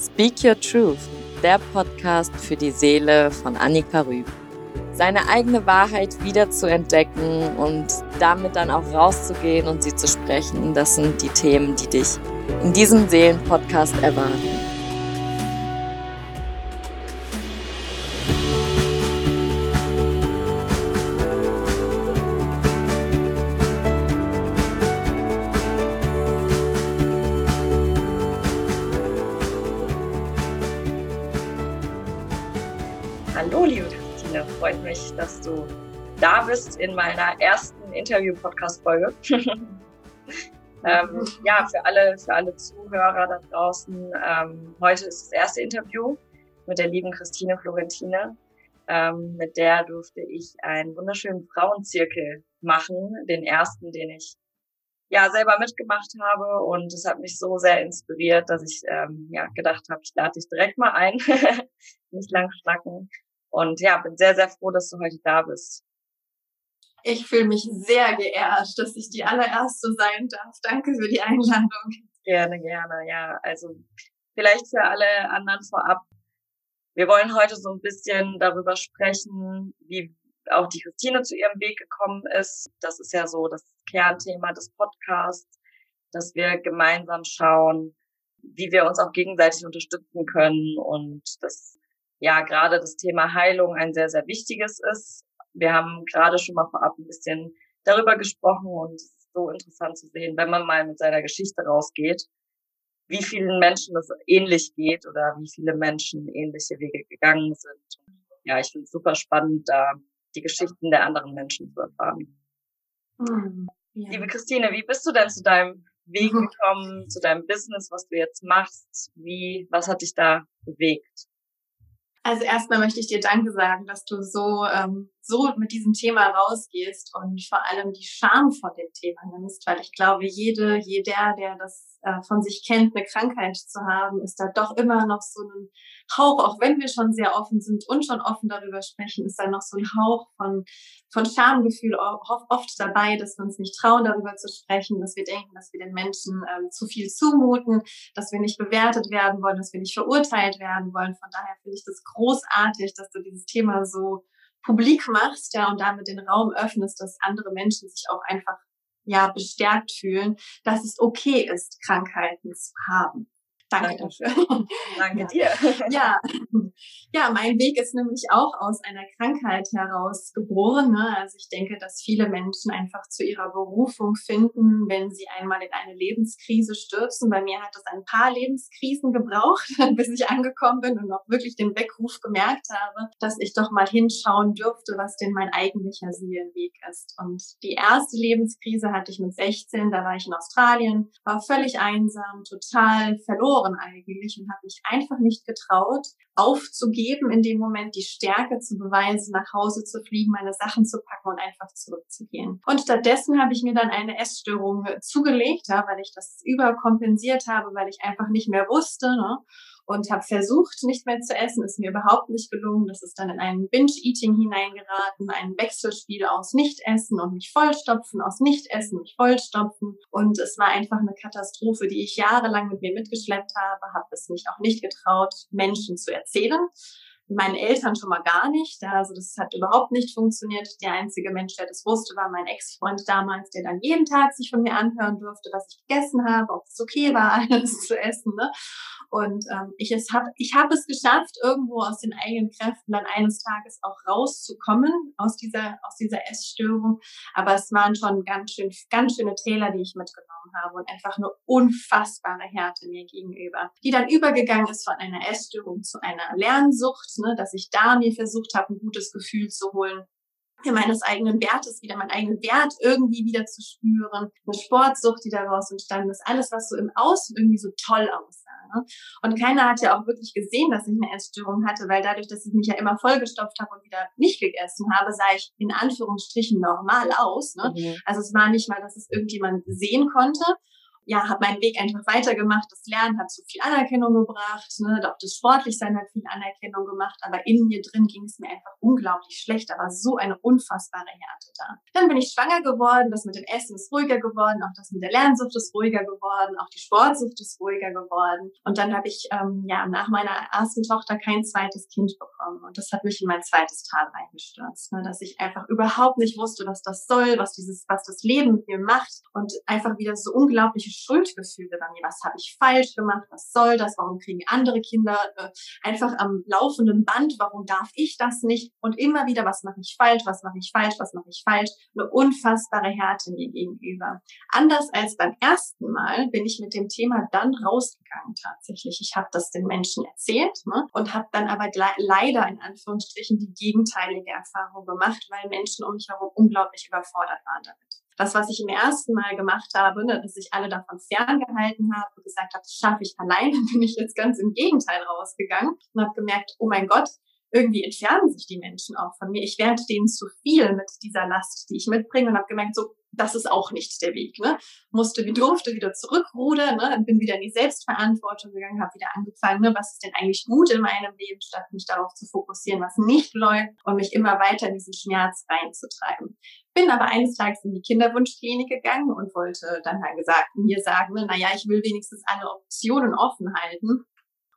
Speak Your Truth, der Podcast für die Seele von Annika Rüb. Seine eigene Wahrheit wieder zu entdecken und damit dann auch rauszugehen und sie zu sprechen, das sind die Themen, die dich in diesem Seelenpodcast erwarten. In meiner ersten Interview-Podcast-Folge. ähm, ja, für alle, für alle Zuhörer da draußen. Ähm, heute ist das erste Interview mit der lieben Christine Florentine. Ähm, mit der durfte ich einen wunderschönen Frauenzirkel machen, den ersten, den ich ja selber mitgemacht habe und es hat mich so sehr inspiriert, dass ich ähm, ja gedacht habe, ich lade dich direkt mal ein, nicht lang schnacken und ja, bin sehr, sehr froh, dass du heute da bist. Ich fühle mich sehr geehrt, dass ich die allererste sein darf. Danke für die Einladung. Gerne, gerne, ja. Also vielleicht für alle anderen vorab. Wir wollen heute so ein bisschen darüber sprechen, wie auch die Christine zu ihrem Weg gekommen ist. Das ist ja so das Kernthema des Podcasts, dass wir gemeinsam schauen, wie wir uns auch gegenseitig unterstützen können und das ja gerade das Thema Heilung ein sehr, sehr wichtiges ist. Wir haben gerade schon mal vorab ein bisschen darüber gesprochen und es ist so interessant zu sehen, wenn man mal mit seiner Geschichte rausgeht, wie vielen Menschen das ähnlich geht oder wie viele Menschen ähnliche Wege gegangen sind. Ja, ich finde es super spannend, da die Geschichten der anderen Menschen zu erfahren. Mhm, ja. Liebe Christine, wie bist du denn zu deinem Weg mhm. gekommen, zu deinem Business, was du jetzt machst? Wie, was hat dich da bewegt? Also erstmal möchte ich dir Danke sagen, dass du so, ähm, so mit diesem Thema rausgehst und vor allem die Scham vor dem Thema nimmst, weil ich glaube, jede, jeder, der das äh, von sich kennt, eine Krankheit zu haben, ist da doch immer noch so ein Hauch, auch wenn wir schon sehr offen sind und schon offen darüber sprechen, ist da noch so ein Hauch von, von Schamgefühl oft dabei, dass wir uns nicht trauen, darüber zu sprechen, dass wir denken, dass wir den Menschen ähm, zu viel zumuten, dass wir nicht bewertet werden wollen, dass wir nicht verurteilt werden wollen. Von daher finde ich das großartig, dass du dieses Thema so publik machst, ja, und damit den Raum öffnest, dass andere Menschen sich auch einfach ja bestärkt fühlen, dass es okay ist, Krankheiten zu haben. Danke dafür. Danke dir. Ja. ja, mein Weg ist nämlich auch aus einer Krankheit heraus geboren. Ne? Also ich denke, dass viele Menschen einfach zu ihrer Berufung finden, wenn sie einmal in eine Lebenskrise stürzen. Bei mir hat es ein paar Lebenskrisen gebraucht, bis ich angekommen bin und auch wirklich den Weckruf gemerkt habe, dass ich doch mal hinschauen dürfte, was denn mein eigentlicher Seelenweg ist. Und die erste Lebenskrise hatte ich mit 16, da war ich in Australien, war völlig einsam, total verloren verloren eigentlich und habe mich einfach nicht getraut, aufzugeben, in dem Moment die Stärke zu beweisen, nach Hause zu fliegen, meine Sachen zu packen und einfach zurückzugehen. Und stattdessen habe ich mir dann eine Essstörung zugelegt, ja, weil ich das überkompensiert habe, weil ich einfach nicht mehr wusste. Ne? Und habe versucht, nicht mehr zu essen. Ist mir überhaupt nicht gelungen. Das ist dann in einen Binge-Eating hineingeraten, ein Wechselspiel aus Nicht-Essen und mich vollstopfen, aus Nicht-Essen, mich vollstopfen. Und es war einfach eine Katastrophe, die ich jahrelang mit mir mitgeschleppt habe, habe es mich auch nicht getraut, Menschen zu erzählen meinen Eltern schon mal gar nicht. Also das hat überhaupt nicht funktioniert. Der einzige Mensch, der das wusste, war mein Ex-Freund damals, der dann jeden Tag sich von mir anhören durfte, was ich gegessen habe, ob es okay war, alles zu essen. Ne? Und ähm, ich es hab, ich habe es geschafft, irgendwo aus den eigenen Kräften dann eines Tages auch rauszukommen aus dieser aus dieser Essstörung. Aber es waren schon ganz schön ganz schöne Täler, die ich mitgenommen habe und einfach eine unfassbare Härte mir gegenüber, die dann übergegangen ist von einer Essstörung zu einer Lernsucht, ne, dass ich da mir versucht habe, ein gutes Gefühl zu holen mir meines eigenen Wertes wieder, meinen eigenen Wert irgendwie wieder zu spüren, eine Sportsucht, die daraus entstanden ist, alles, was so im Außen irgendwie so toll aussah. Ne? Und keiner hat ja auch wirklich gesehen, dass ich eine Essstörung hatte, weil dadurch, dass ich mich ja immer vollgestopft habe und wieder nicht gegessen habe, sah ich in Anführungsstrichen normal aus. Ne? Mhm. Also es war nicht mal, dass es irgendjemand sehen konnte. Ja, habe meinen Weg einfach weitergemacht. Das Lernen hat so viel Anerkennung gebracht, ne? auch das Sportlichsein hat viel Anerkennung gemacht, aber in mir drin ging es mir einfach unglaublich schlecht. Da war so eine unfassbare Härte da. Dann bin ich schwanger geworden, das mit dem Essen ist ruhiger geworden, auch das mit der Lernsucht ist ruhiger geworden, auch die Sportsucht ist ruhiger geworden. Und dann habe ich ähm, ja nach meiner ersten Tochter kein zweites Kind bekommen. Und das hat mich in mein zweites Tal reingestürzt, ne? dass ich einfach überhaupt nicht wusste, was das soll, was dieses, was das Leben mit mir macht und einfach wieder so unglaubliche Schuldgefühle bei mir. Was habe ich falsch gemacht? Was soll das? Warum kriegen andere Kinder äh, einfach am laufenden Band? Warum darf ich das nicht? Und immer wieder, was mache ich falsch? Was mache ich falsch? Was mache ich falsch? Eine unfassbare Härte mir gegenüber. Anders als beim ersten Mal bin ich mit dem Thema dann rausgegangen tatsächlich. Ich habe das den Menschen erzählt ne? und habe dann aber leider in Anführungsstrichen die gegenteilige Erfahrung gemacht, weil Menschen um mich herum unglaublich überfordert waren damit. Das, was ich im ersten Mal gemacht habe, ne, dass ich alle davon ferngehalten habe und gesagt habe, das schaffe ich allein, dann bin ich jetzt ganz im Gegenteil rausgegangen und habe gemerkt, oh mein Gott, irgendwie entfernen sich die Menschen auch von mir. Ich werde denen zu viel mit dieser Last, die ich mitbringe und habe gemerkt, so das ist auch nicht der Weg. Ne? Musste, wie durfte wieder zurückrudern, ne? bin wieder in die Selbstverantwortung gegangen, habe wieder angefangen, ne? was ist denn eigentlich gut in meinem Leben, statt mich darauf zu fokussieren, was nicht läuft und mich immer weiter in diesen Schmerz reinzutreiben. Bin aber eines Tages in die Kinderwunschklinik gegangen und wollte dann halt gesagt, mir sagen, ne, naja, ich will wenigstens alle Optionen offen halten.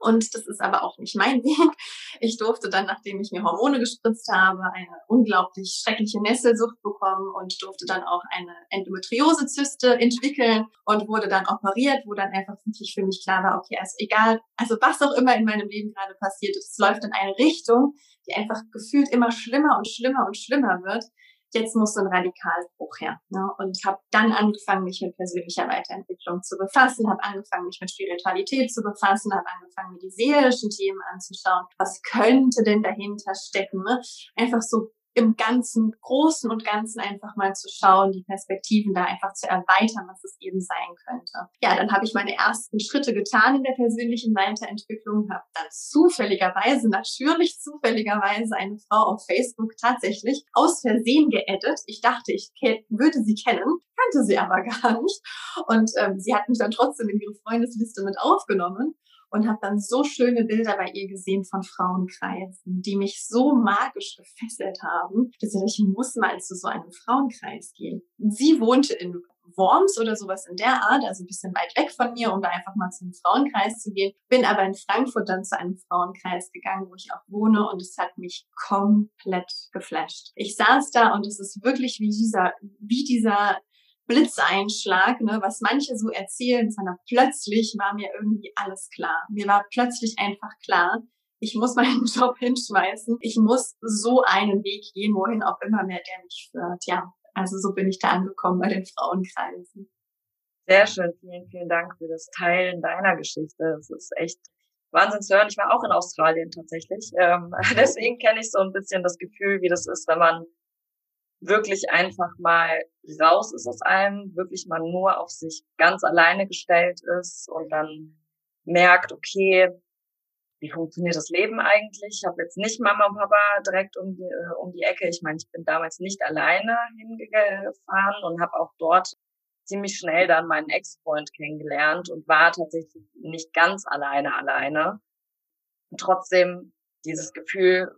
Und das ist aber auch nicht mein Weg. Ich durfte dann, nachdem ich mir Hormone gespritzt habe, eine unglaublich schreckliche Nesselsucht bekommen und durfte dann auch eine Endometriosezyste entwickeln und wurde dann operiert, wo dann einfach wirklich für mich klar war, okay, also egal, also was auch immer in meinem Leben gerade passiert es läuft in eine Richtung, die einfach gefühlt immer schlimmer und schlimmer und schlimmer wird jetzt muss so ein Radikalbruch her. Ne? Und habe dann angefangen, mich mit persönlicher Weiterentwicklung zu befassen, habe angefangen, mich mit Spiritualität zu befassen, habe angefangen, mir die seelischen Themen anzuschauen. Was könnte denn dahinter stecken? Ne? Einfach so im ganzen Großen und Ganzen einfach mal zu schauen, die Perspektiven da einfach zu erweitern, was es eben sein könnte. Ja, dann habe ich meine ersten Schritte getan in der persönlichen Weiterentwicklung, habe dann zufälligerweise, natürlich zufälligerweise eine Frau auf Facebook tatsächlich aus Versehen geedit. Ich dachte, ich würde sie kennen, kannte sie aber gar nicht. Und ähm, sie hat mich dann trotzdem in ihre Freundesliste mit aufgenommen und habe dann so schöne Bilder bei ihr gesehen von Frauenkreisen, die mich so magisch gefesselt haben, dass ich, muss mal zu so einem Frauenkreis gehen. Sie wohnte in Worms oder sowas in der Art, also ein bisschen weit weg von mir, um da einfach mal zum Frauenkreis zu gehen. Bin aber in Frankfurt dann zu einem Frauenkreis gegangen, wo ich auch wohne und es hat mich komplett geflasht. Ich saß da und es ist wirklich wie dieser, wie dieser Blitzeinschlag, ne, was manche so erzählen, sondern plötzlich war mir irgendwie alles klar. Mir war plötzlich einfach klar, ich muss meinen Job hinschmeißen. Ich muss so einen Weg gehen, wohin auch immer mehr der mich führt. Ja, also so bin ich da angekommen bei den Frauenkreisen. Sehr schön. Vielen, vielen Dank für das Teilen deiner Geschichte. Es ist echt Wahnsinn zu hören. Ich war auch in Australien tatsächlich. Ähm, deswegen kenne ich so ein bisschen das Gefühl, wie das ist, wenn man wirklich einfach mal raus ist aus allem, wirklich mal nur auf sich ganz alleine gestellt ist und dann merkt, okay, wie funktioniert das Leben eigentlich? Ich habe jetzt nicht Mama und Papa direkt um die, äh, um die Ecke. Ich meine, ich bin damals nicht alleine hingefahren und habe auch dort ziemlich schnell dann meinen Ex-Freund kennengelernt und war tatsächlich nicht ganz alleine alleine. Und trotzdem dieses Gefühl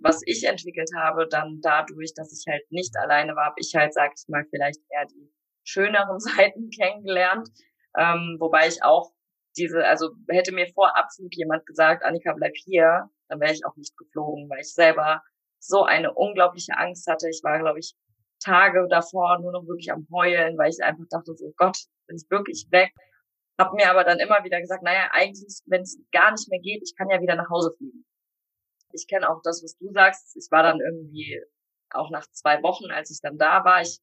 was ich entwickelt habe, dann dadurch, dass ich halt nicht alleine war, habe ich halt, sag ich mal, vielleicht eher die schöneren Seiten kennengelernt. Ähm, wobei ich auch diese, also hätte mir vor Abflug jemand gesagt, Annika, bleib hier, dann wäre ich auch nicht geflogen, weil ich selber so eine unglaubliche Angst hatte. Ich war, glaube ich, Tage davor nur noch wirklich am Heulen, weil ich einfach dachte, so Gott, bin ich wirklich weg. Hab mir aber dann immer wieder gesagt, naja, eigentlich, wenn es gar nicht mehr geht, ich kann ja wieder nach Hause fliegen ich kenne auch das, was du sagst. Ich war dann irgendwie auch nach zwei Wochen, als ich dann da war, ich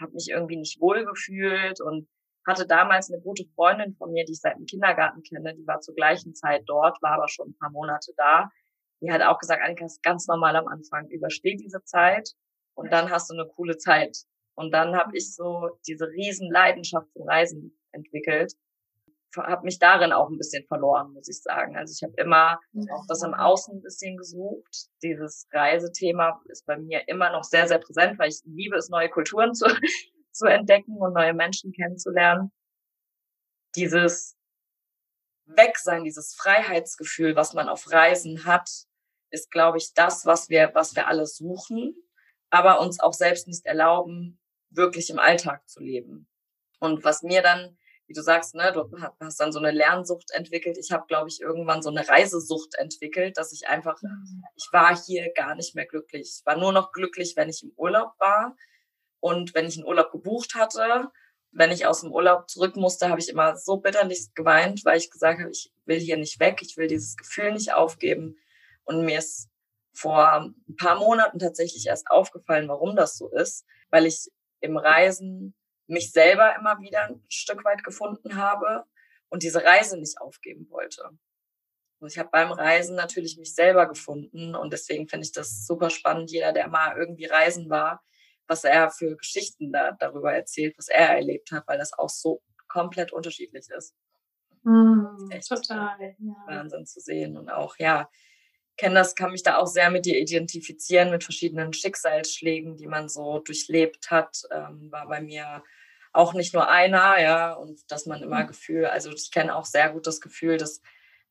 habe mich irgendwie nicht wohl gefühlt und hatte damals eine gute Freundin von mir, die ich seit dem Kindergarten kenne, die war zur gleichen Zeit dort, war aber schon ein paar Monate da. Die hat auch gesagt, Annika, ist ganz normal am Anfang, übersteh diese Zeit und dann hast du eine coole Zeit. Und dann habe ich so diese riesen Leidenschaft zum Reisen entwickelt habe mich darin auch ein bisschen verloren, muss ich sagen. Also ich habe immer auch das im Außen ein bisschen gesucht. Dieses Reisethema ist bei mir immer noch sehr, sehr präsent, weil ich liebe es, neue Kulturen zu, zu entdecken und neue Menschen kennenzulernen. dieses Wegsein, dieses Freiheitsgefühl, was man auf Reisen hat, ist, glaube ich, das, was wir, was wir alle suchen, aber uns auch selbst nicht erlauben, wirklich im Alltag zu leben. Und was mir dann, wie du sagst, ne, du hast dann so eine Lernsucht entwickelt. Ich habe, glaube ich, irgendwann so eine Reisesucht entwickelt, dass ich einfach, mhm. ich war hier gar nicht mehr glücklich. Ich war nur noch glücklich, wenn ich im Urlaub war und wenn ich einen Urlaub gebucht hatte wenn ich aus dem Urlaub zurück musste, habe ich immer so bitterlich geweint, weil ich gesagt habe, ich will hier nicht weg, ich will dieses Gefühl nicht aufgeben. Und mir ist vor ein paar Monaten tatsächlich erst aufgefallen, warum das so ist, weil ich im Reisen mich selber immer wieder ein Stück weit gefunden habe und diese Reise nicht aufgeben wollte. Und ich habe beim Reisen natürlich mich selber gefunden und deswegen finde ich das super spannend. Jeder, der mal irgendwie reisen war, was er für Geschichten da, darüber erzählt, was er erlebt hat, weil das auch so komplett unterschiedlich ist. Mm, ist total. Ja. Wahnsinn zu sehen. Und auch, ja, kenne das, kann mich da auch sehr mit dir identifizieren, mit verschiedenen Schicksalsschlägen, die man so durchlebt hat. Ähm, war bei mir auch nicht nur einer, ja, und dass man immer mhm. Gefühl, also ich kenne auch sehr gut das Gefühl, dass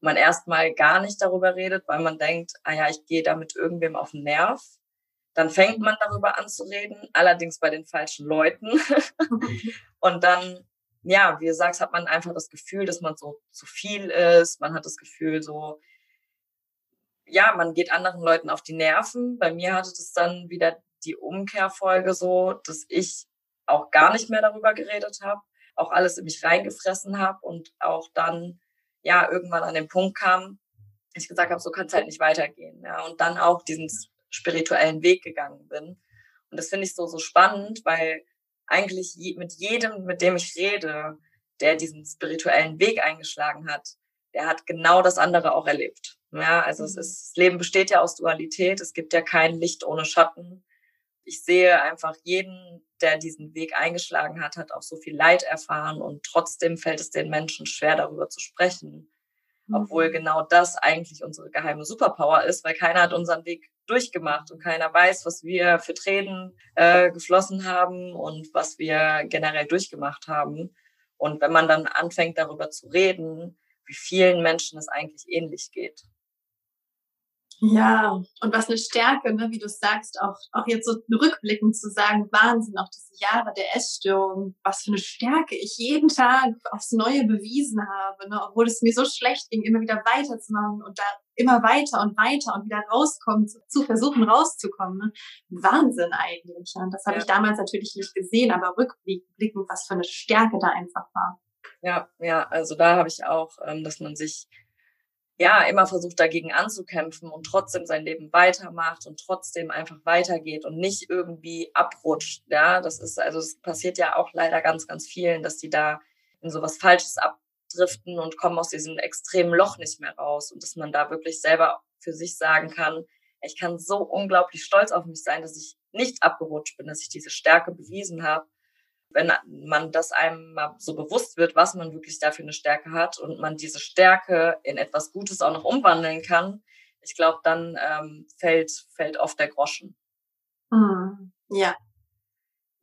man erstmal gar nicht darüber redet, weil man denkt, ah ja, ich gehe da mit irgendwem auf den Nerv. Dann fängt man darüber an zu reden, allerdings bei den falschen Leuten. und dann, ja, wie du sagst, hat man einfach das Gefühl, dass man so zu viel ist. Man hat das Gefühl, so, ja, man geht anderen Leuten auf die Nerven. Bei mir hatte das dann wieder die Umkehrfolge so, dass ich auch gar nicht mehr darüber geredet habe, auch alles in mich reingefressen habe und auch dann, ja, irgendwann an den Punkt kam, ich gesagt habe, so kann es halt nicht weitergehen. Ja, und dann auch diesen spirituellen Weg gegangen bin. Und das finde ich so, so spannend, weil eigentlich je, mit jedem, mit dem ich rede, der diesen spirituellen Weg eingeschlagen hat, der hat genau das andere auch erlebt. Ja, also es mhm. ist, das Leben besteht ja aus Dualität. Es gibt ja kein Licht ohne Schatten. Ich sehe einfach jeden, der diesen Weg eingeschlagen hat, hat auch so viel Leid erfahren und trotzdem fällt es den Menschen schwer, darüber zu sprechen. Obwohl mhm. genau das eigentlich unsere geheime Superpower ist, weil keiner hat unseren Weg durchgemacht und keiner weiß, was wir für Tränen äh, geflossen haben und was wir generell durchgemacht haben. Und wenn man dann anfängt, darüber zu reden, wie vielen Menschen es eigentlich ähnlich geht. Ja, und was eine Stärke, ne, wie du sagst, auch, auch jetzt so rückblickend zu sagen, Wahnsinn, auch diese Jahre der Essstörung, was für eine Stärke ich jeden Tag aufs Neue bewiesen habe, ne, obwohl es mir so schlecht ging, immer wieder weiterzumachen und da immer weiter und weiter und wieder rauskommen, zu, zu versuchen rauszukommen. Ne? Wahnsinn eigentlich. Und das habe ja. ich damals natürlich nicht gesehen, aber rückblickend, was für eine Stärke da einfach war. Ja, ja, also da habe ich auch, ähm, dass man sich ja, immer versucht dagegen anzukämpfen und trotzdem sein Leben weitermacht und trotzdem einfach weitergeht und nicht irgendwie abrutscht. Ja, das ist, also es passiert ja auch leider ganz, ganz vielen, dass die da in sowas Falsches abdriften und kommen aus diesem extremen Loch nicht mehr raus und dass man da wirklich selber für sich sagen kann, ich kann so unglaublich stolz auf mich sein, dass ich nicht abgerutscht bin, dass ich diese Stärke bewiesen habe wenn man das einem mal so bewusst wird, was man wirklich dafür eine Stärke hat und man diese Stärke in etwas Gutes auch noch umwandeln kann, ich glaube, dann ähm, fällt, fällt oft der Groschen. Mhm. Ja.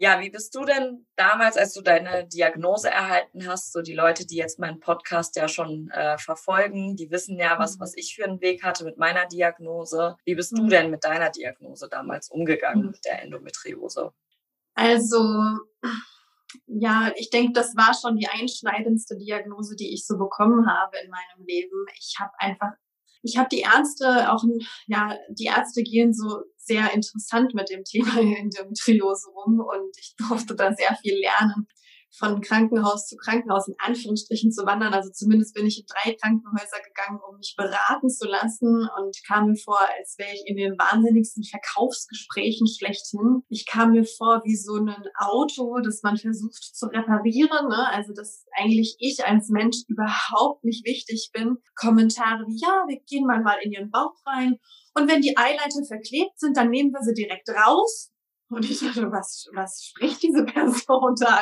Ja, wie bist du denn damals, als du deine Diagnose erhalten hast, so die Leute, die jetzt meinen Podcast ja schon äh, verfolgen, die wissen ja, was, mhm. was ich für einen Weg hatte mit meiner Diagnose. Wie bist du mhm. denn mit deiner Diagnose damals umgegangen, mhm. mit der Endometriose? Also, ja, ich denke, das war schon die einschneidendste Diagnose, die ich so bekommen habe in meinem Leben. Ich habe einfach, ich habe die Ärzte auch, ja, die Ärzte gehen so sehr interessant mit dem Thema Endometriose rum und ich durfte da sehr viel lernen von Krankenhaus zu Krankenhaus in Anführungsstrichen zu wandern. Also zumindest bin ich in drei Krankenhäuser gegangen, um mich beraten zu lassen und kam mir vor, als wäre ich in den wahnsinnigsten Verkaufsgesprächen schlechthin. Ich kam mir vor wie so ein Auto, das man versucht zu reparieren. Ne? Also dass eigentlich ich als Mensch überhaupt nicht wichtig bin. Kommentare wie, ja, wir gehen mal mal in ihren Bauch rein. Und wenn die Eileiter verklebt sind, dann nehmen wir sie direkt raus und ich dachte, was, was spricht diese Person da?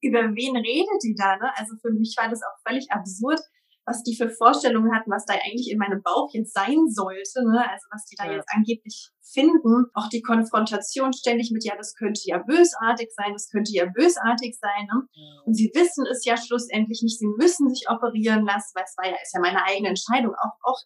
Über wen redet die da? Ne? Also für mich war das auch völlig absurd, was die für Vorstellungen hatten, was da eigentlich in meinem Bauch jetzt sein sollte, ne? also was die da ja. jetzt angeblich finden. Auch die Konfrontation ständig mit, ja, das könnte ja bösartig sein, das könnte ja bösartig sein. Ne? Ja. Und sie wissen es ja schlussendlich nicht, sie müssen sich operieren lassen, weil es war ja, ist ja meine eigene Entscheidung, auch, auch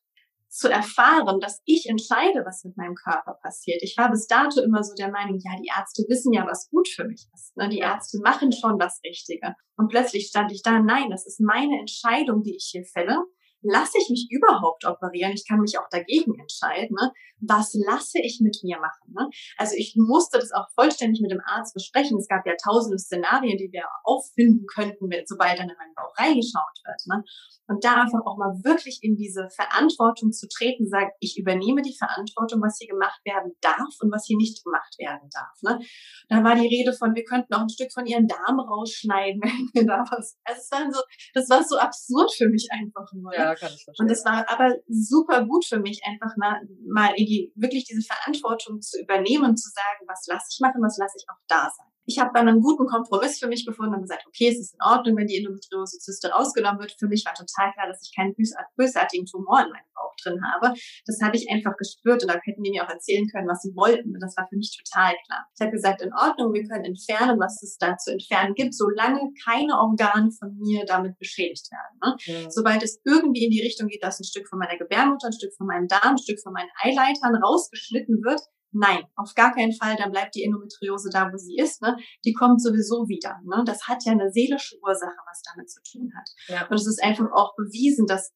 zu erfahren, dass ich entscheide, was mit meinem Körper passiert. Ich war bis dato immer so der Meinung, ja, die Ärzte wissen ja, was gut für mich ist. Ne? Die Ärzte machen schon das Richtige. Und plötzlich stand ich da, nein, das ist meine Entscheidung, die ich hier fälle lasse ich mich überhaupt operieren? Ich kann mich auch dagegen entscheiden. Ne? Was lasse ich mit mir machen? Ne? Also ich musste das auch vollständig mit dem Arzt besprechen. Es gab ja tausende Szenarien, die wir auffinden könnten, sobald dann in meinen Bauch reingeschaut wird. Ne? Und da einfach auch mal wirklich in diese Verantwortung zu treten, sagen, ich übernehme die Verantwortung, was hier gemacht werden darf und was hier nicht gemacht werden darf. Ne? Da war die Rede von, wir könnten auch ein Stück von ihren Darm rausschneiden, wenn wir da was. Also es war so, das war so absurd für mich einfach nur. Ja kann ich verstehen. Und das war aber super gut für mich, einfach mal, mal wirklich diese Verantwortung zu übernehmen und zu sagen, was lasse ich machen, was lasse ich auch da sein. Ich habe dann einen guten Kompromiss für mich gefunden und gesagt, okay, es ist in Ordnung, wenn die Endometriose-Zyste rausgenommen wird. Für mich war total klar, dass ich keinen bösartigen Tumor in meinem Bauch drin habe. Das habe ich einfach gespürt und da hätten die mir auch erzählen können, was sie wollten. Und das war für mich total klar. Ich habe gesagt, in Ordnung, wir können entfernen, was es da zu entfernen gibt, solange keine Organe von mir damit beschädigt werden. Ne? Mhm. Sobald es irgendwie in die Richtung geht, dass ein Stück von meiner Gebärmutter, ein Stück von meinem Darm, ein Stück von meinen Eileitern rausgeschnitten wird, Nein, auf gar keinen Fall, dann bleibt die Endometriose da, wo sie ist. Ne? Die kommt sowieso wieder. Ne? Das hat ja eine seelische Ursache, was damit zu tun hat. Ja. Und es ist einfach auch bewiesen, dass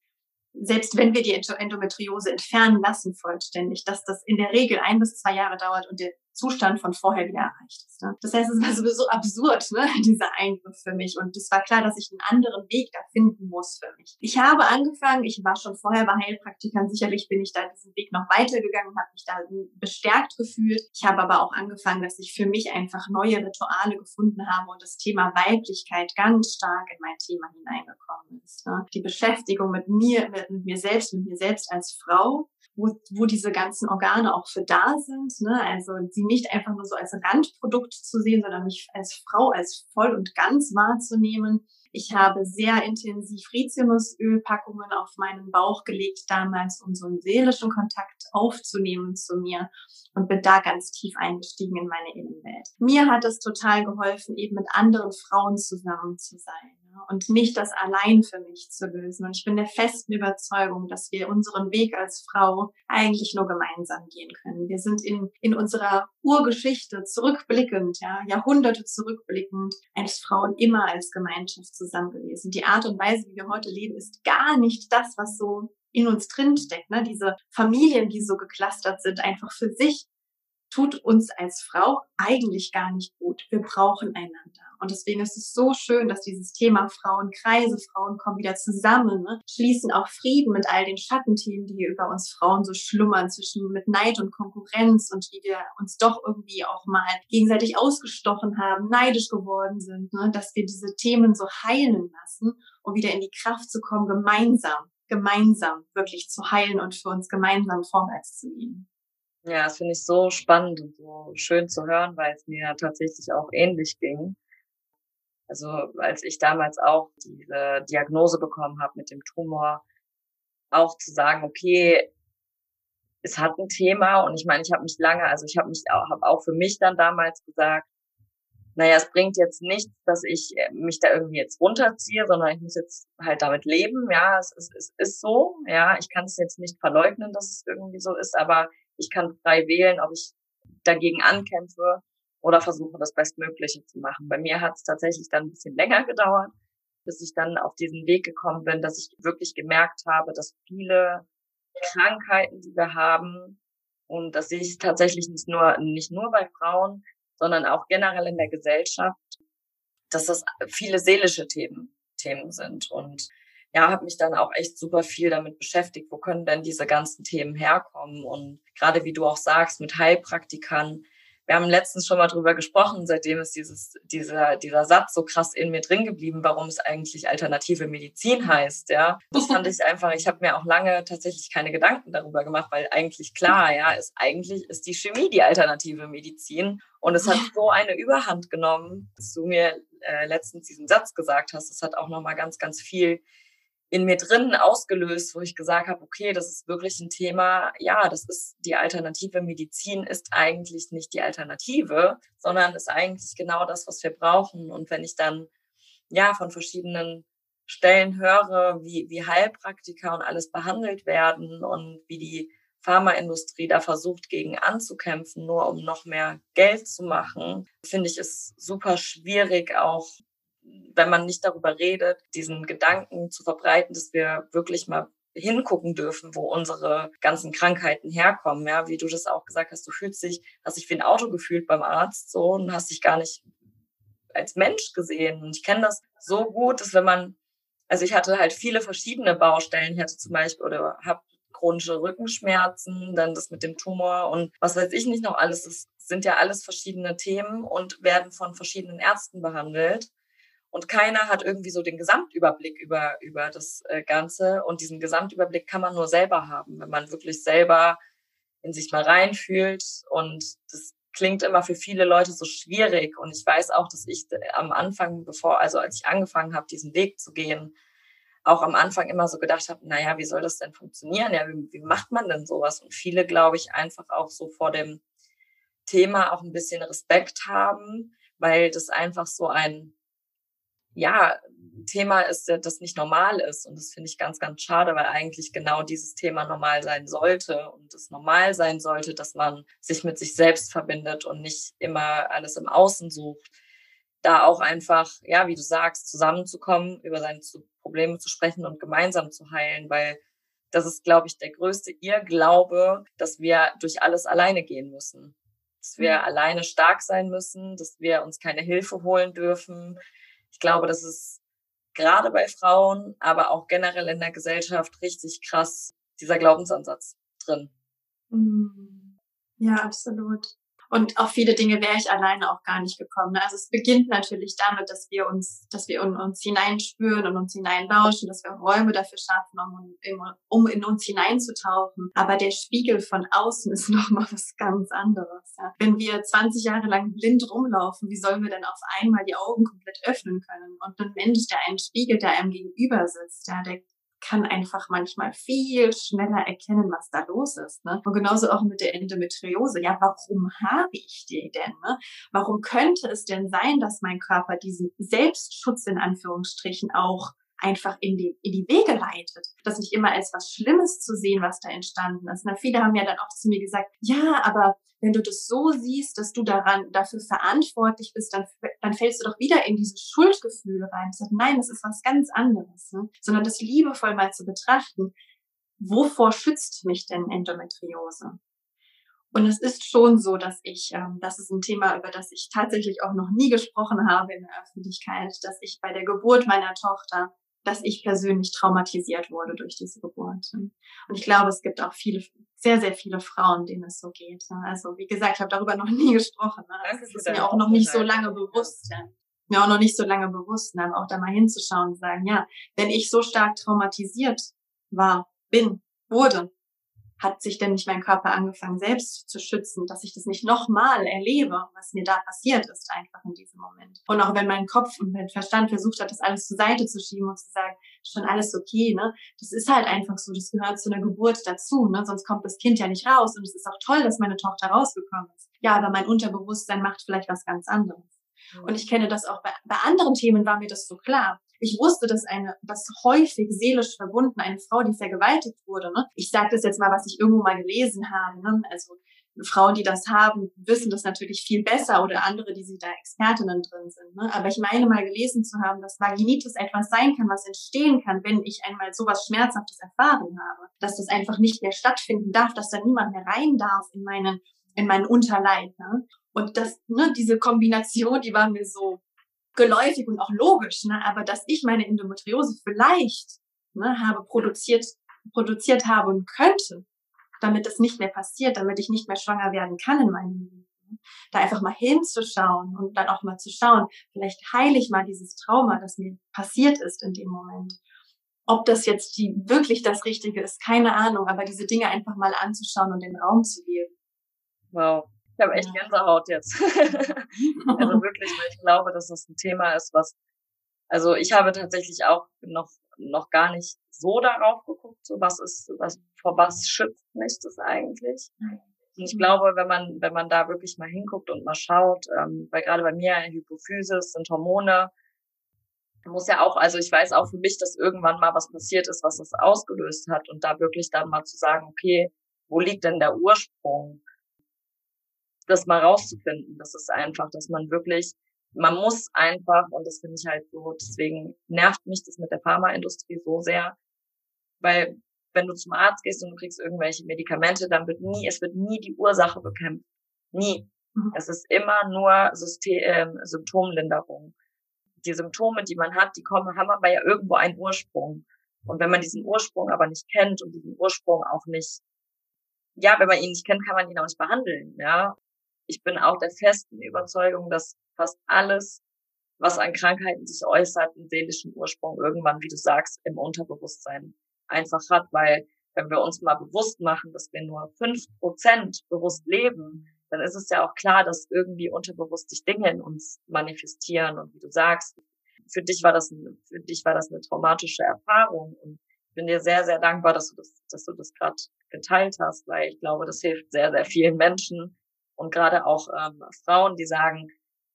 selbst wenn wir die Endometriose entfernen lassen vollständig, dass das in der Regel ein bis zwei Jahre dauert und der Zustand von vorher wieder erreicht ist. Ne? Das heißt, es war sowieso absurd, ne? dieser Eingriff für mich. Und es war klar, dass ich einen anderen Weg da finden muss für mich. Ich habe angefangen, ich war schon vorher bei Heilpraktikern, sicherlich bin ich da diesen Weg noch weitergegangen und habe mich da bestärkt gefühlt. Ich habe aber auch angefangen, dass ich für mich einfach neue Rituale gefunden habe und das Thema Weiblichkeit ganz stark in mein Thema hineingekommen ist. Ne? Die Beschäftigung mit mir, mit, mit mir selbst, mit mir selbst als Frau wo, wo diese ganzen Organe auch für da sind. Ne? Also sie nicht einfach nur so als Randprodukt zu sehen, sondern mich als Frau als voll und ganz wahrzunehmen. Ich habe sehr intensiv Rizinusölpackungen auf meinen Bauch gelegt damals, um so einen seelischen Kontakt aufzunehmen zu mir und bin da ganz tief eingestiegen in meine Innenwelt. Mir hat es total geholfen, eben mit anderen Frauen zusammen zu sein und nicht das allein für mich zu lösen. Und ich bin der festen Überzeugung, dass wir unseren Weg als Frau eigentlich nur gemeinsam gehen können. Wir sind in, in unserer Urgeschichte zurückblickend, ja, Jahrhunderte zurückblickend, als Frauen immer als Gemeinschaft zusammen gewesen. Die Art und Weise, wie wir heute leben, ist gar nicht das, was so in uns drin steckt. Ne? Diese Familien, die so geklustert sind, einfach für sich tut uns als Frau eigentlich gar nicht gut. Wir brauchen einander. Und deswegen ist es so schön, dass dieses Thema Frauenkreise, Frauen kommen wieder zusammen, ne? schließen auch Frieden mit all den Schattenthemen, die über uns Frauen so schlummern, zwischen mit Neid und Konkurrenz und wie wir uns doch irgendwie auch mal gegenseitig ausgestochen haben, neidisch geworden sind, ne? dass wir diese Themen so heilen lassen, um wieder in die Kraft zu kommen, gemeinsam, gemeinsam wirklich zu heilen und für uns gemeinsam vorwärts zu gehen. Ja, das finde ich so spannend und so schön zu hören, weil es mir tatsächlich auch ähnlich ging. Also als ich damals auch diese Diagnose bekommen habe mit dem Tumor, auch zu sagen, okay, es hat ein Thema und ich meine, ich habe mich lange, also ich habe mich auch, hab auch für mich dann damals gesagt, naja, es bringt jetzt nichts, dass ich äh, mich da irgendwie jetzt runterziehe, sondern ich muss jetzt halt damit leben. Ja, es ist, es ist so. Ja, ich kann es jetzt nicht verleugnen, dass es irgendwie so ist, aber ich kann frei wählen, ob ich dagegen ankämpfe oder versuche, das Bestmögliche zu machen. Bei mir hat es tatsächlich dann ein bisschen länger gedauert, bis ich dann auf diesen Weg gekommen bin, dass ich wirklich gemerkt habe, dass viele Krankheiten, die wir haben, und das sehe ich tatsächlich nicht nur, nicht nur bei Frauen, sondern auch generell in der Gesellschaft, dass das viele seelische Themen, Themen sind. Und ja, habe mich dann auch echt super viel damit beschäftigt, wo können denn diese ganzen Themen herkommen? Und gerade wie du auch sagst, mit Heilpraktikern, wir haben letztens schon mal drüber gesprochen, seitdem ist dieses, dieser, dieser Satz so krass in mir drin geblieben, warum es eigentlich alternative Medizin heißt, ja. Das fand ich einfach, ich habe mir auch lange tatsächlich keine Gedanken darüber gemacht, weil eigentlich klar, ja, ist eigentlich ist die Chemie die alternative Medizin. Und es hat so eine Überhand genommen, dass du mir äh, letztens diesen Satz gesagt hast. Es hat auch nochmal ganz, ganz viel in mir drinnen ausgelöst, wo ich gesagt habe, okay, das ist wirklich ein Thema, ja, das ist die alternative Medizin ist eigentlich nicht die Alternative, sondern ist eigentlich genau das, was wir brauchen. Und wenn ich dann ja von verschiedenen Stellen höre, wie, wie Heilpraktiker und alles behandelt werden und wie die Pharmaindustrie da versucht, gegen anzukämpfen, nur um noch mehr Geld zu machen, finde ich es super schwierig, auch wenn man nicht darüber redet, diesen Gedanken zu verbreiten, dass wir wirklich mal hingucken dürfen, wo unsere ganzen Krankheiten herkommen. Ja, wie du das auch gesagt hast, du fühlst dich, hast dich wie ein Auto gefühlt beim Arzt so und hast dich gar nicht als Mensch gesehen. Und ich kenne das so gut, dass wenn man, also ich hatte halt viele verschiedene Baustellen. Ich hatte zum Beispiel oder habe chronische Rückenschmerzen, dann das mit dem Tumor und was weiß ich nicht noch alles. Das sind ja alles verschiedene Themen und werden von verschiedenen Ärzten behandelt. Und keiner hat irgendwie so den Gesamtüberblick über, über das äh, Ganze. Und diesen Gesamtüberblick kann man nur selber haben, wenn man wirklich selber in sich mal reinfühlt. Und das klingt immer für viele Leute so schwierig. Und ich weiß auch, dass ich äh, am Anfang, bevor, also als ich angefangen habe, diesen Weg zu gehen, auch am Anfang immer so gedacht habe, naja, wie soll das denn funktionieren? Ja, wie, wie macht man denn sowas? Und viele, glaube ich, einfach auch so vor dem Thema auch ein bisschen Respekt haben, weil das einfach so ein ja, Thema ist, das nicht normal ist. Und das finde ich ganz, ganz schade, weil eigentlich genau dieses Thema normal sein sollte und es normal sein sollte, dass man sich mit sich selbst verbindet und nicht immer alles im Außen sucht. Da auch einfach, ja, wie du sagst, zusammenzukommen, über seine Probleme zu sprechen und gemeinsam zu heilen, weil das ist, glaube ich, der größte Irrglaube, dass wir durch alles alleine gehen müssen. Dass wir mhm. alleine stark sein müssen, dass wir uns keine Hilfe holen dürfen, ich glaube, das ist gerade bei Frauen, aber auch generell in der Gesellschaft richtig krass, dieser Glaubensansatz drin. Mhm. Ja, absolut. Und auf viele Dinge wäre ich alleine auch gar nicht gekommen. Also es beginnt natürlich damit, dass wir uns, dass wir in uns hineinspüren und uns hineinlauschen, dass wir Räume dafür schaffen, um, um in uns hineinzutauchen. Aber der Spiegel von außen ist nochmal was ganz anderes. Ja. Wenn wir 20 Jahre lang blind rumlaufen, wie sollen wir denn auf einmal die Augen komplett öffnen können? Und ein Mensch, der einen Spiegel, der einem gegenüber sitzt, ja, der kann einfach manchmal viel schneller erkennen, was da los ist. Ne? Und genauso auch mit der Endometriose. Ja, warum habe ich die denn? Ne? Warum könnte es denn sein, dass mein Körper diesen Selbstschutz in Anführungsstrichen auch einfach in die, in die Wege leitet. Das nicht immer als was Schlimmes zu sehen, was da entstanden ist. Na, viele haben ja dann auch zu mir gesagt, ja, aber wenn du das so siehst, dass du daran dafür verantwortlich bist, dann, dann fällst du doch wieder in dieses Schuldgefühl rein. Ich sage, nein, das ist was ganz anderes, ne? sondern das liebevoll mal zu betrachten. Wovor schützt mich denn Endometriose? Und es ist schon so, dass ich, ähm, das ist ein Thema, über das ich tatsächlich auch noch nie gesprochen habe in der Öffentlichkeit, dass ich bei der Geburt meiner Tochter dass ich persönlich traumatisiert wurde durch diese Geburt. Und ich glaube, es gibt auch viele, sehr, sehr viele Frauen, denen es so geht. Also wie gesagt, ich habe darüber noch nie gesprochen. Das ist mir auch noch nicht so lange bewusst. Mir auch noch nicht so lange bewusst, aber auch da mal hinzuschauen und sagen, ja, wenn ich so stark traumatisiert war, bin, wurde, hat sich denn nicht mein Körper angefangen, selbst zu schützen, dass ich das nicht nochmal erlebe, was mir da passiert ist, einfach in diesem Moment. Und auch wenn mein Kopf und mein Verstand versucht hat, das alles zur Seite zu schieben und zu sagen, schon alles okay, ne? Das ist halt einfach so, das gehört zu einer Geburt dazu, ne? Sonst kommt das Kind ja nicht raus. Und es ist auch toll, dass meine Tochter rausgekommen ist. Ja, aber mein Unterbewusstsein macht vielleicht was ganz anderes. Und ich kenne das auch bei, bei anderen Themen war mir das so klar. Ich wusste, dass eine, dass häufig seelisch verbunden eine Frau, die vergewaltigt wurde. Ne? Ich sage das jetzt mal, was ich irgendwo mal gelesen habe. Ne? Also Frauen, die das haben, wissen das natürlich viel besser oder andere, die sie da Expertinnen drin sind. Ne? Aber ich meine mal gelesen zu haben, dass Vaginitis etwas sein kann, was entstehen kann, wenn ich einmal sowas Schmerzhaftes erfahren habe. Dass das einfach nicht mehr stattfinden darf, dass da niemand mehr rein darf in meinen, in meinen Unterleib. Ne? Und das, ne, diese Kombination, die war mir so geläufig und auch logisch, ne? aber dass ich meine Endometriose vielleicht ne, habe produziert, produziert habe und könnte, damit das nicht mehr passiert, damit ich nicht mehr schwanger werden kann in meinem Leben. Ne? Da einfach mal hinzuschauen und dann auch mal zu schauen, vielleicht heile ich mal dieses Trauma, das mir passiert ist in dem Moment. Ob das jetzt die, wirklich das Richtige ist, keine Ahnung, aber diese Dinge einfach mal anzuschauen und den Raum zu geben. Wow, ich habe echt Gänsehaut jetzt. also wirklich, weil ich glaube, dass das ein Thema ist, was, also ich habe tatsächlich auch noch noch gar nicht so darauf geguckt, so was ist, was, vor was schützt mich das eigentlich? Und ich glaube, wenn man, wenn man da wirklich mal hinguckt und mal schaut, ähm, weil gerade bei mir Hypophysis sind Hormone, muss ja auch, also ich weiß auch für mich, dass irgendwann mal was passiert ist, was das ausgelöst hat und da wirklich dann mal zu sagen, okay, wo liegt denn der Ursprung? Das mal rauszufinden, das ist einfach, dass man wirklich, man muss einfach, und das finde ich halt so, deswegen nervt mich das mit der Pharmaindustrie so sehr, weil wenn du zum Arzt gehst und du kriegst irgendwelche Medikamente, dann wird nie, es wird nie die Ursache bekämpft. Nie. Mhm. Es ist immer nur System, äh, Symptomlinderung. Die Symptome, die man hat, die kommen, haben aber ja irgendwo einen Ursprung. Und wenn man diesen Ursprung aber nicht kennt und diesen Ursprung auch nicht, ja, wenn man ihn nicht kennt, kann man ihn auch nicht behandeln, ja. Ich bin auch der festen Überzeugung, dass fast alles, was an Krankheiten sich äußert, einen seelischen Ursprung irgendwann, wie du sagst, im Unterbewusstsein einfach hat, weil wenn wir uns mal bewusst machen, dass wir nur fünf Prozent bewusst leben, dann ist es ja auch klar, dass irgendwie unterbewusst sich Dinge in uns manifestieren. Und wie du sagst, für dich war das, für dich war das eine traumatische Erfahrung. Und ich bin dir sehr, sehr dankbar, dass du das, dass du das gerade geteilt hast, weil ich glaube, das hilft sehr, sehr vielen Menschen und gerade auch ähm, Frauen, die sagen,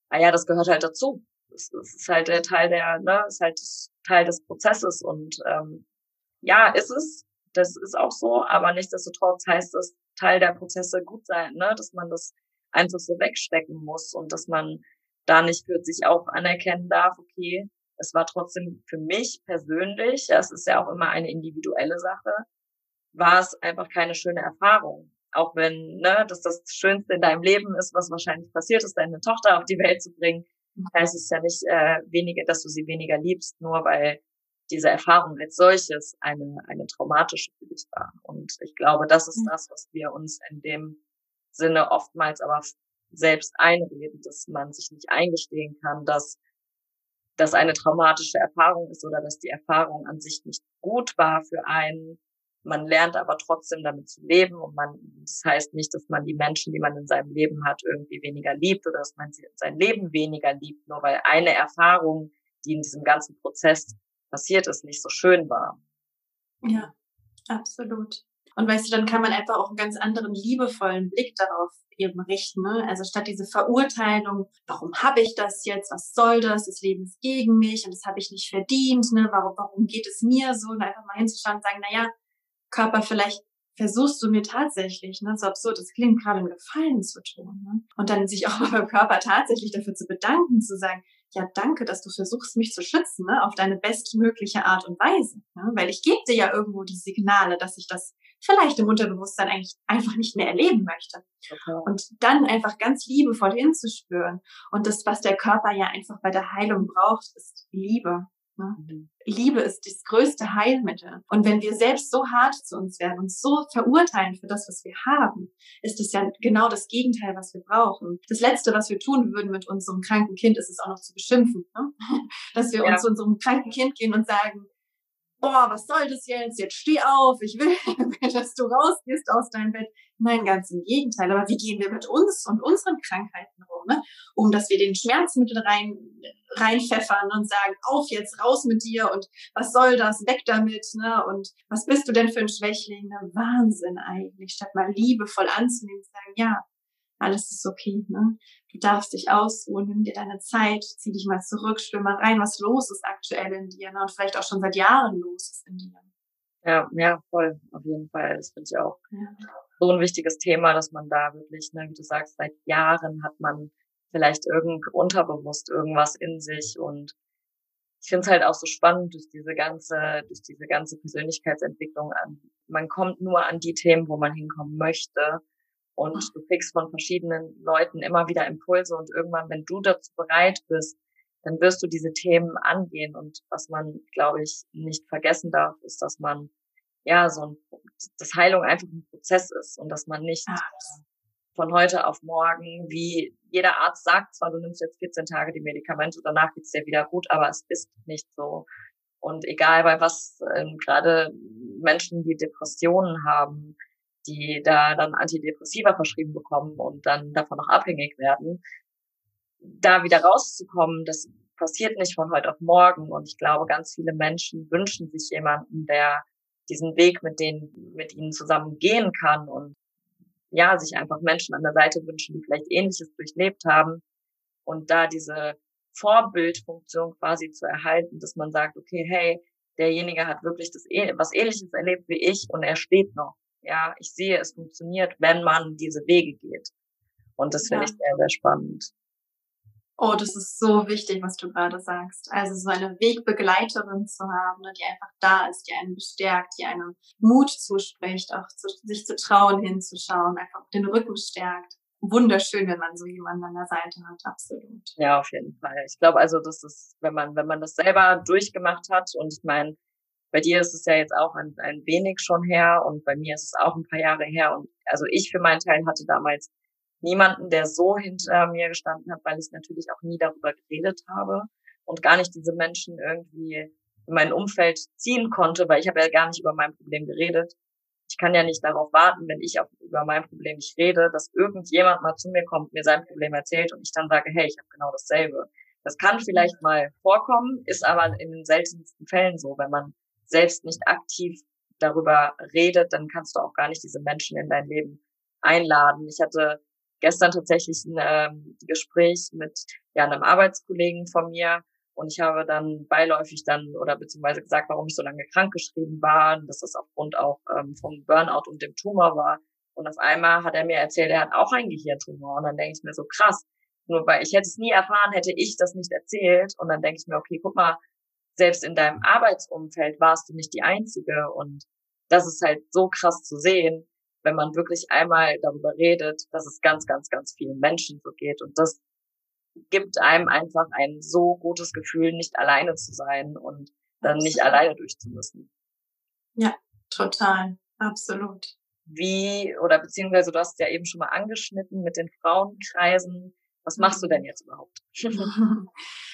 ah ja, das gehört halt dazu. Das, das ist halt der Teil der, ne, ist halt Teil des Prozesses und ähm, ja, ist es. Das ist auch so, aber nichtsdestotrotz heißt es Teil der Prozesse gut sein, ne? dass man das einfach so wegstecken muss und dass man da nicht für sich auch anerkennen darf, okay, es war trotzdem für mich persönlich, es ist ja auch immer eine individuelle Sache, war es einfach keine schöne Erfahrung. Auch wenn ne, das das Schönste in deinem Leben ist, was wahrscheinlich passiert ist, deine Tochter auf die Welt zu bringen, heißt es ja nicht äh, weniger, dass du sie weniger liebst, nur weil diese Erfahrung als solches eine, eine traumatische für dich war. Und ich glaube, das ist das, was wir uns in dem Sinne oftmals aber selbst einreden, dass man sich nicht eingestehen kann, dass das eine traumatische Erfahrung ist oder dass die Erfahrung an sich nicht gut war für einen. Man lernt aber trotzdem damit zu leben und man, das heißt nicht, dass man die Menschen, die man in seinem Leben hat, irgendwie weniger liebt oder dass man sein Leben weniger liebt, nur weil eine Erfahrung, die in diesem ganzen Prozess passiert ist, nicht so schön war. Ja, absolut. Und weißt du, dann kann man einfach auch einen ganz anderen liebevollen Blick darauf eben richten. Ne? Also statt diese Verurteilung, warum habe ich das jetzt? Was soll das? Das Leben ist gegen mich und das habe ich nicht verdient. Ne? Warum, warum geht es mir so? Und einfach mal hinzuschauen und sagen, na ja, Körper, vielleicht versuchst du mir tatsächlich, ne, so absurd es klingt, gerade einen Gefallen zu tun. Ne? Und dann sich auch beim Körper tatsächlich dafür zu bedanken, zu sagen, ja, danke, dass du versuchst, mich zu schützen, ne, auf deine bestmögliche Art und Weise. Ne? Weil ich gebe dir ja irgendwo die Signale, dass ich das vielleicht im Unterbewusstsein eigentlich einfach nicht mehr erleben möchte. Okay. Und dann einfach ganz liebevoll hinzuspüren. Und das, was der Körper ja einfach bei der Heilung braucht, ist Liebe. Ne? Mhm. Liebe ist das größte Heilmittel. Und wenn wir selbst so hart zu uns werden und so verurteilen für das, was wir haben, ist es ja genau das Gegenteil, was wir brauchen. Das Letzte, was wir tun würden mit unserem kranken Kind, ist es auch noch zu beschimpfen. Ne? Dass wir ja. uns zu unserem kranken Kind gehen und sagen, boah, was soll das jetzt? Jetzt steh auf, ich will, dass du rausgehst aus deinem Bett. Nein, ganz im Gegenteil. Aber wie gehen wir mit uns und unseren Krankheiten rum? Ne? Um dass wir den Schmerzmittel rein, reinpfeffern und sagen, auf jetzt, raus mit dir und was soll das, weg damit, ne? Und was bist du denn für ein Schwächling? Ne? Wahnsinn eigentlich, statt mal liebevoll anzunehmen und sagen, ja, alles ist okay, ne? Du darfst dich ausruhen, nimm dir deine Zeit, zieh dich mal zurück, spür mal rein, was los ist aktuell in dir, ne? Und vielleicht auch schon seit Jahren los ist in dir. Ja, ja, voll, auf jeden Fall. Das finde ich auch ja. so ein wichtiges Thema, dass man da wirklich, ne, wie du sagst, seit Jahren hat man vielleicht irgend unterbewusst irgendwas in sich. Und ich finde es halt auch so spannend durch diese ganze, durch diese ganze Persönlichkeitsentwicklung an. Man kommt nur an die Themen, wo man hinkommen möchte. Und du kriegst von verschiedenen Leuten immer wieder Impulse. Und irgendwann, wenn du dazu bereit bist, dann wirst du diese Themen angehen. Und was man, glaube ich, nicht vergessen darf, ist, dass man ja so ein, dass Heilung einfach ein Prozess ist. Und dass man nicht von heute auf morgen, wie jeder Arzt sagt, zwar du nimmst jetzt 14 Tage die Medikamente, danach geht's dir wieder gut, aber es ist nicht so. Und egal bei was, ähm, gerade Menschen, die Depressionen haben, die da dann Antidepressiva verschrieben bekommen und dann davon noch abhängig werden, da wieder rauszukommen, das passiert nicht von heute auf morgen. Und ich glaube, ganz viele Menschen wünschen sich jemanden, der diesen Weg mit denen, mit ihnen zusammen gehen kann und ja, sich einfach Menschen an der Seite wünschen, die vielleicht Ähnliches durchlebt haben und da diese Vorbildfunktion quasi zu erhalten, dass man sagt, okay, hey, derjenige hat wirklich das, was Ähnliches erlebt wie ich und er steht noch. Ja, ich sehe, es funktioniert, wenn man diese Wege geht. Und das finde ja. ich sehr, sehr spannend. Oh, das ist so wichtig, was du gerade sagst. Also so eine Wegbegleiterin zu haben, ne, die einfach da ist, die einen bestärkt, die einem Mut zuspricht, auch zu, sich zu trauen, hinzuschauen, einfach den Rücken stärkt. Wunderschön, wenn man so jemanden an der Seite hat, absolut. Ja, auf jeden Fall. Ich glaube also, das ist, wenn man, wenn man das selber durchgemacht hat und ich meine, bei dir ist es ja jetzt auch ein, ein wenig schon her und bei mir ist es auch ein paar Jahre her und also ich für meinen Teil hatte damals niemanden, der so hinter mir gestanden hat, weil ich natürlich auch nie darüber geredet habe und gar nicht diese Menschen irgendwie in mein Umfeld ziehen konnte, weil ich habe ja gar nicht über mein Problem geredet. Ich kann ja nicht darauf warten, wenn ich auch über mein Problem nicht rede, dass irgendjemand mal zu mir kommt, mir sein Problem erzählt und ich dann sage, hey, ich habe genau dasselbe. Das kann vielleicht mal vorkommen, ist aber in den seltensten Fällen so. Wenn man selbst nicht aktiv darüber redet, dann kannst du auch gar nicht diese Menschen in dein Leben einladen. Ich hatte gestern tatsächlich ein ähm, Gespräch mit ja, einem Arbeitskollegen von mir und ich habe dann beiläufig dann oder beziehungsweise gesagt, warum ich so lange krankgeschrieben war, dass das aufgrund auch ähm, vom Burnout und dem Tumor war. Und auf einmal hat er mir erzählt, er hat auch einen Gehirntumor. Und dann denke ich mir so, krass, nur weil ich hätte es nie erfahren, hätte ich das nicht erzählt. Und dann denke ich mir, okay, guck mal, selbst in deinem Arbeitsumfeld warst du nicht die Einzige. Und das ist halt so krass zu sehen, wenn man wirklich einmal darüber redet, dass es ganz, ganz, ganz vielen Menschen so geht. Und das gibt einem einfach ein so gutes Gefühl, nicht alleine zu sein und dann nicht alleine durchzumüssen. Ja, total. Absolut. Wie, oder beziehungsweise du hast ja eben schon mal angeschnitten mit den Frauenkreisen. Was machst du denn jetzt überhaupt?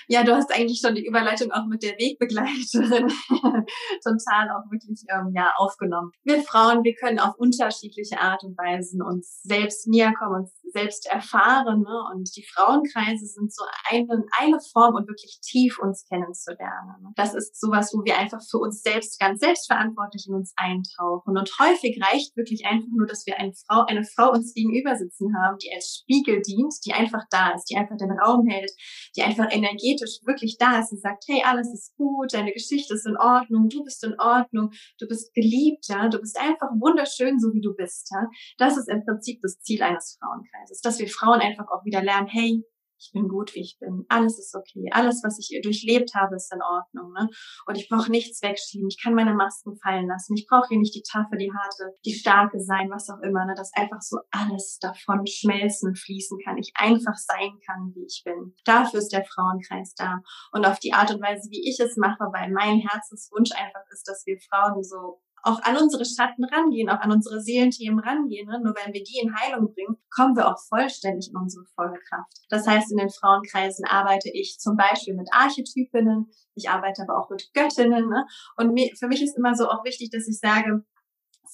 Ja, du hast eigentlich schon die Überleitung auch mit der Wegbegleiterin total auch wirklich ähm, ja aufgenommen. Wir Frauen, wir können auf unterschiedliche Art und Weisen uns selbst näher kommen, uns selbst erfahren. Ne? Und die Frauenkreise sind so eine, eine Form, um wirklich tief uns kennenzulernen. Ne? Das ist sowas, wo wir einfach für uns selbst ganz selbstverantwortlich in uns eintauchen. Und häufig reicht wirklich einfach nur, dass wir eine Frau, eine Frau uns gegenüber sitzen haben, die als Spiegel dient, die einfach da ist, die einfach den Raum hält, die einfach energetisch wirklich da ist und sagt, hey, alles ist gut, deine Geschichte ist in Ordnung, du bist in Ordnung, du bist geliebt, ja, du bist einfach wunderschön, so wie du bist, ja. Das ist im Prinzip das Ziel eines Frauenkreises, dass wir Frauen einfach auch wieder lernen, hey, ich bin gut, wie ich bin. Alles ist okay. Alles, was ich durchlebt habe, ist in Ordnung. Ne? Und ich brauche nichts wegschieben. Ich kann meine Masken fallen lassen. Ich brauche hier nicht die taffe, die harte, die starke sein, was auch immer. Ne? Dass einfach so alles davon schmelzen, fließen kann. Ich einfach sein kann, wie ich bin. Dafür ist der Frauenkreis da. Und auf die Art und Weise, wie ich es mache, weil mein Herzenswunsch einfach ist, dass wir Frauen so auch an unsere Schatten rangehen, auch an unsere Seelenthemen rangehen. Ne? Nur wenn wir die in Heilung bringen, kommen wir auch vollständig in unsere volle Kraft. Das heißt, in den Frauenkreisen arbeite ich zum Beispiel mit Archetypinnen, ich arbeite aber auch mit Göttinnen. Ne? Und für mich ist immer so auch wichtig, dass ich sage,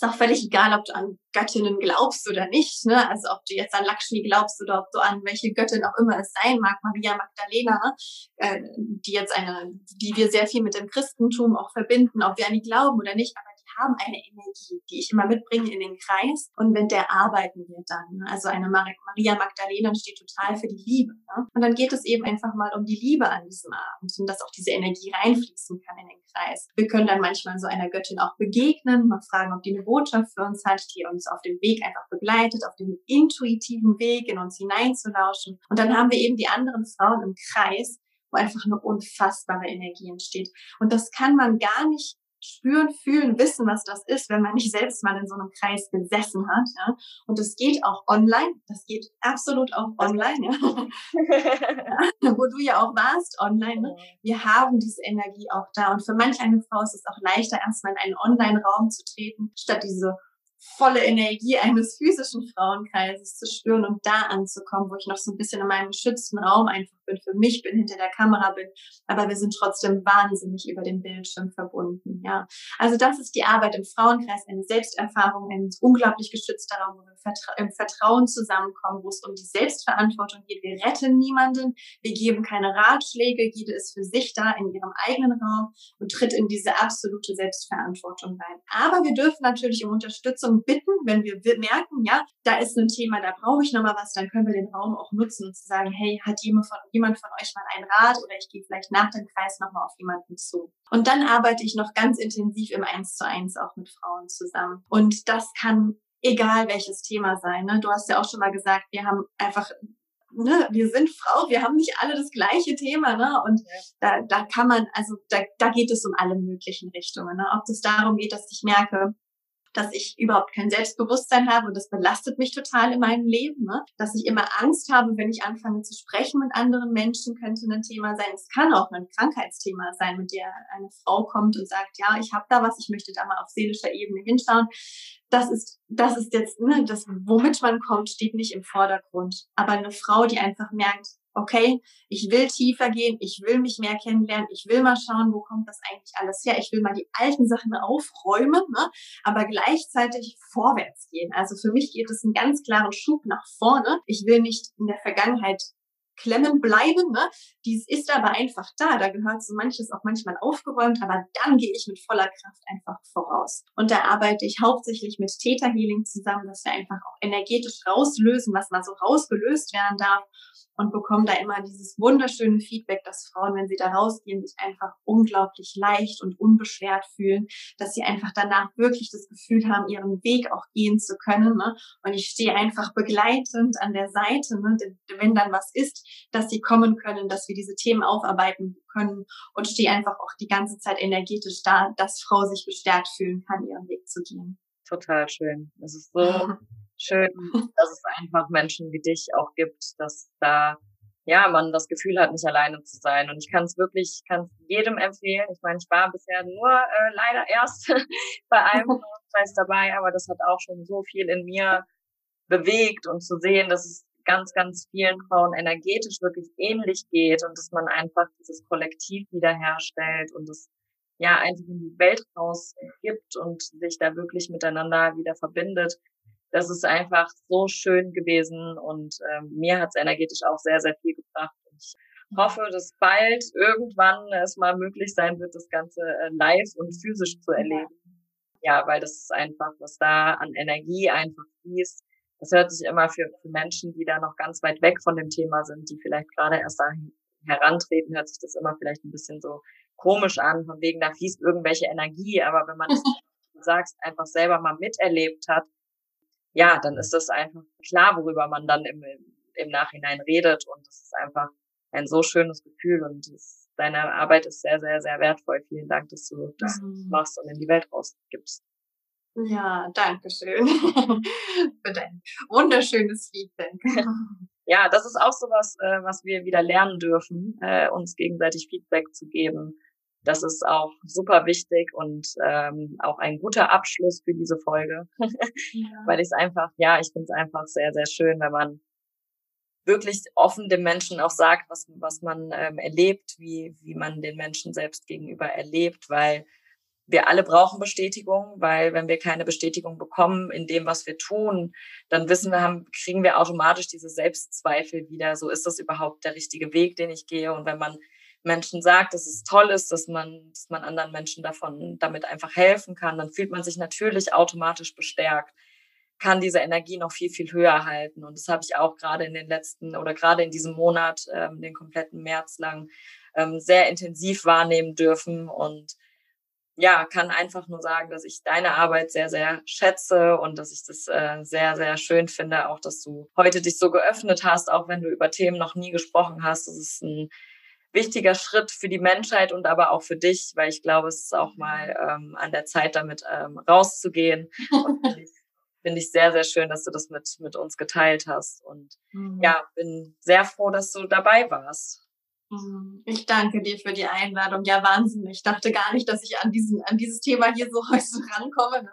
ist auch völlig egal, ob du an Göttinnen glaubst oder nicht. Ne? Also ob du jetzt an Lakshmi glaubst oder ob du an welche Göttin auch immer es sein mag, Maria Magdalena, äh, die jetzt eine, die wir sehr viel mit dem Christentum auch verbinden, ob wir an die glauben oder nicht. Aber haben eine Energie, die ich immer mitbringe in den Kreis und mit der arbeiten wir dann. Ne? Also eine Maria Magdalena steht total für die Liebe. Ne? Und dann geht es eben einfach mal um die Liebe an diesem Abend und dass auch diese Energie reinfließen kann in den Kreis. Wir können dann manchmal so einer Göttin auch begegnen, mal fragen, ob die eine Botschaft für uns hat, die uns auf dem Weg einfach begleitet, auf dem intuitiven Weg in uns hineinzulauschen. Und dann haben wir eben die anderen Frauen im Kreis, wo einfach eine unfassbare Energie entsteht. Und das kann man gar nicht spüren, fühlen, wissen, was das ist, wenn man nicht selbst mal in so einem Kreis gesessen hat. Ja? Und das geht auch online. Das geht absolut auch online, ja? wo du ja auch warst online. Ne? Wir haben diese Energie auch da. Und für manch eine Frau ist es auch leichter, erstmal in einen Online-Raum zu treten, statt diese volle Energie eines physischen Frauenkreises zu spüren und da anzukommen, wo ich noch so ein bisschen in meinem geschützten Raum einfach bin, für mich bin, hinter der Kamera bin, aber wir sind trotzdem wahnsinnig über den Bildschirm verbunden, ja. Also das ist die Arbeit im Frauenkreis, eine Selbsterfahrung, ein unglaublich geschützter Raum, wo wir im Vertrauen zusammenkommen, wo es um die Selbstverantwortung geht. Wir retten niemanden, wir geben keine Ratschläge, jede ist für sich da in ihrem eigenen Raum und tritt in diese absolute Selbstverantwortung rein. Aber wir dürfen natürlich um Unterstützung bitten, wenn wir merken, ja, da ist ein Thema, da brauche ich nochmal was, dann können wir den Raum auch nutzen und zu sagen, hey, hat jemand von, jemand von euch mal einen Rat oder ich gehe vielleicht nach dem Kreis nochmal auf jemanden zu. Und dann arbeite ich noch ganz intensiv im Eins zu eins auch mit Frauen zusammen. Und das kann egal welches Thema sein. Ne? Du hast ja auch schon mal gesagt, wir haben einfach Ne, wir sind Frau, wir haben nicht alle das gleiche Thema, ne? Und da, da kann man, also da, da geht es um alle möglichen Richtungen. Ne? Ob es darum geht, dass ich merke, dass ich überhaupt kein Selbstbewusstsein habe und das belastet mich total in meinem Leben, ne? dass ich immer Angst habe, wenn ich anfange zu sprechen mit anderen Menschen, könnte ein Thema sein. Es kann auch ein Krankheitsthema sein, mit der eine Frau kommt und sagt, ja, ich habe da was, ich möchte da mal auf seelischer Ebene hinschauen. Das ist, das ist jetzt, ne, das, womit man kommt, steht nicht im Vordergrund. Aber eine Frau, die einfach merkt, okay, ich will tiefer gehen, ich will mich mehr kennenlernen, ich will mal schauen, wo kommt das eigentlich alles her, ich will mal die alten Sachen aufräumen, ne? aber gleichzeitig vorwärts gehen. Also für mich geht es einen ganz klaren Schub nach vorne. Ich will nicht in der Vergangenheit klemmen bleiben. Ne? Dies ist aber einfach da. Da gehört so manches auch manchmal aufgeräumt, aber dann gehe ich mit voller Kraft einfach voraus. Und da arbeite ich hauptsächlich mit Theta Healing zusammen, dass wir einfach auch energetisch rauslösen, was mal so rausgelöst werden darf und bekomme da immer dieses wunderschöne Feedback, dass Frauen, wenn sie da rausgehen, sich einfach unglaublich leicht und unbeschwert fühlen, dass sie einfach danach wirklich das Gefühl haben, ihren Weg auch gehen zu können. Ne? Und ich stehe einfach begleitend an der Seite, ne? wenn dann was ist, dass sie kommen können, dass wir diese Themen aufarbeiten können und stehe einfach auch die ganze Zeit energetisch da, dass Frau sich bestärkt fühlen kann, ihren Weg zu gehen. Total schön. Das ist so schön, dass es einfach Menschen wie dich auch gibt, dass da ja man das Gefühl hat, nicht alleine zu sein. Und ich kann es wirklich, kann jedem empfehlen. Ich meine, ich war bisher nur äh, leider erst bei einem Preis dabei, aber das hat auch schon so viel in mir bewegt und zu sehen, dass es ganz, ganz vielen Frauen energetisch wirklich ähnlich geht und dass man einfach dieses Kollektiv wiederherstellt und es ja einfach in die Welt rausgibt und sich da wirklich miteinander wieder verbindet das ist einfach so schön gewesen und ähm, mir hat es energetisch auch sehr, sehr viel gebracht. Und ich hoffe, dass bald irgendwann es mal möglich sein wird, das Ganze äh, live und physisch zu erleben. Ja, weil das ist einfach, was da an Energie einfach fließt. Das hört sich immer für, für Menschen, die da noch ganz weit weg von dem Thema sind, die vielleicht gerade erst da herantreten, hört sich das immer vielleicht ein bisschen so komisch an, von wegen, da fließt irgendwelche Energie. Aber wenn man das, du sagst, einfach selber mal miterlebt hat, ja, dann ist das einfach klar, worüber man dann im, im Nachhinein redet. Und das ist einfach ein so schönes Gefühl und das, deine Arbeit ist sehr, sehr, sehr wertvoll. Vielen Dank, dass du das mhm. machst und in die Welt rausgibst. Ja, danke schön für dein wunderschönes Feedback. ja, das ist auch so was, äh, was wir wieder lernen dürfen, äh, uns gegenseitig Feedback zu geben das ist auch super wichtig und ähm, auch ein guter Abschluss für diese Folge, ja. weil ich es einfach, ja, ich finde es einfach sehr, sehr schön, wenn man wirklich offen dem Menschen auch sagt, was, was man ähm, erlebt, wie, wie man den Menschen selbst gegenüber erlebt, weil wir alle brauchen Bestätigung, weil wenn wir keine Bestätigung bekommen in dem, was wir tun, dann wissen wir, haben, kriegen wir automatisch diese Selbstzweifel wieder. So ist das überhaupt der richtige Weg, den ich gehe. Und wenn man Menschen sagt, dass es toll ist, dass man, dass man anderen Menschen davon damit einfach helfen kann, dann fühlt man sich natürlich automatisch bestärkt, kann diese Energie noch viel, viel höher halten. Und das habe ich auch gerade in den letzten oder gerade in diesem Monat, ähm, den kompletten März lang, ähm, sehr intensiv wahrnehmen dürfen und ja, kann einfach nur sagen, dass ich deine Arbeit sehr, sehr schätze und dass ich das äh, sehr, sehr schön finde, auch dass du heute dich so geöffnet hast, auch wenn du über Themen noch nie gesprochen hast. Das ist ein wichtiger Schritt für die Menschheit und aber auch für dich, weil ich glaube, es ist auch mal ähm, an der Zeit, damit ähm, rauszugehen. Und finde ich, find ich sehr, sehr schön, dass du das mit, mit uns geteilt hast. Und mhm. ja, bin sehr froh, dass du dabei warst. Mhm. Ich danke dir für die Einladung. Ja, Wahnsinn. Ich dachte gar nicht, dass ich an, diesen, an dieses Thema hier so heute rankomme. Ne?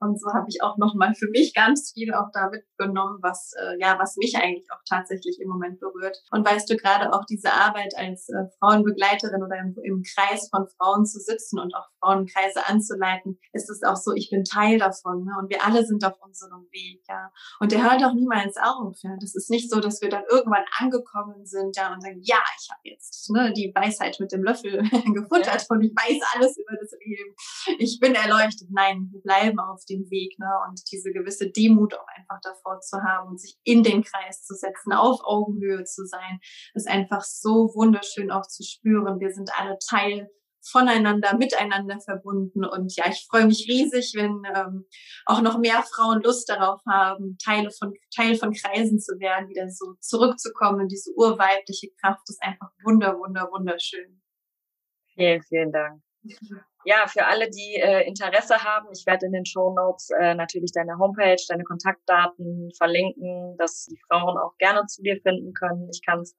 Und so habe ich auch nochmal für mich ganz viel auch da mitgenommen, was, äh, ja, was mich eigentlich auch tatsächlich im Moment berührt. Und weißt du, gerade auch diese Arbeit als äh, Frauenbegleiterin oder im, im Kreis von Frauen zu sitzen und auch Frauenkreise anzuleiten, ist es auch so, ich bin Teil davon. Ne? Und wir alle sind auf unserem Weg. Ja. Und der hört auch niemals auf. Ja. Das ist nicht so, dass wir dann irgendwann angekommen sind ja, und sagen, ja, ich habe jetzt ne, die Weisheit mit dem Löffel gefuttert und ich weiß alles über das Leben. Ich bin erleuchtet. Nein, wir bleiben auf dem Weg. Ne? Und diese gewisse Demut auch einfach davor zu haben und sich in den Kreis zu setzen, auf Augenhöhe zu sein, ist einfach so wunderschön auch zu spüren. Wir sind alle Teil voneinander, miteinander verbunden. Und ja, ich freue mich riesig, wenn ähm, auch noch mehr Frauen Lust darauf haben, Teile von, Teil von Kreisen zu werden, wieder so zurückzukommen diese urweibliche Kraft. Ist einfach wunder, wunder, wunderschön. Vielen, vielen Dank. Ja, für alle, die äh, Interesse haben, ich werde in den Show Notes äh, natürlich deine Homepage, deine Kontaktdaten verlinken, dass die Frauen auch gerne zu dir finden können. Ich kann es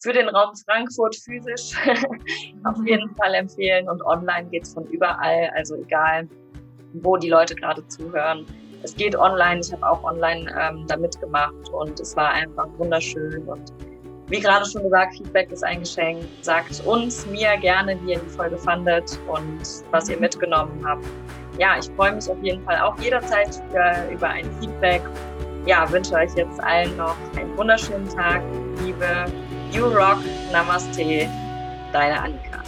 für den Raum Frankfurt physisch auf jeden Fall empfehlen und online geht's von überall, also egal, wo die Leute gerade zuhören. Es geht online, ich habe auch online ähm, da mitgemacht und es war einfach wunderschön und wie gerade schon gesagt, Feedback ist ein Geschenk. Sagt uns, mir gerne, wie ihr die Folge fandet und was ihr mitgenommen habt. Ja, ich freue mich auf jeden Fall auch jederzeit für, über ein Feedback. Ja, wünsche euch jetzt allen noch einen wunderschönen Tag. Liebe You Rock, Namaste, deine Annika.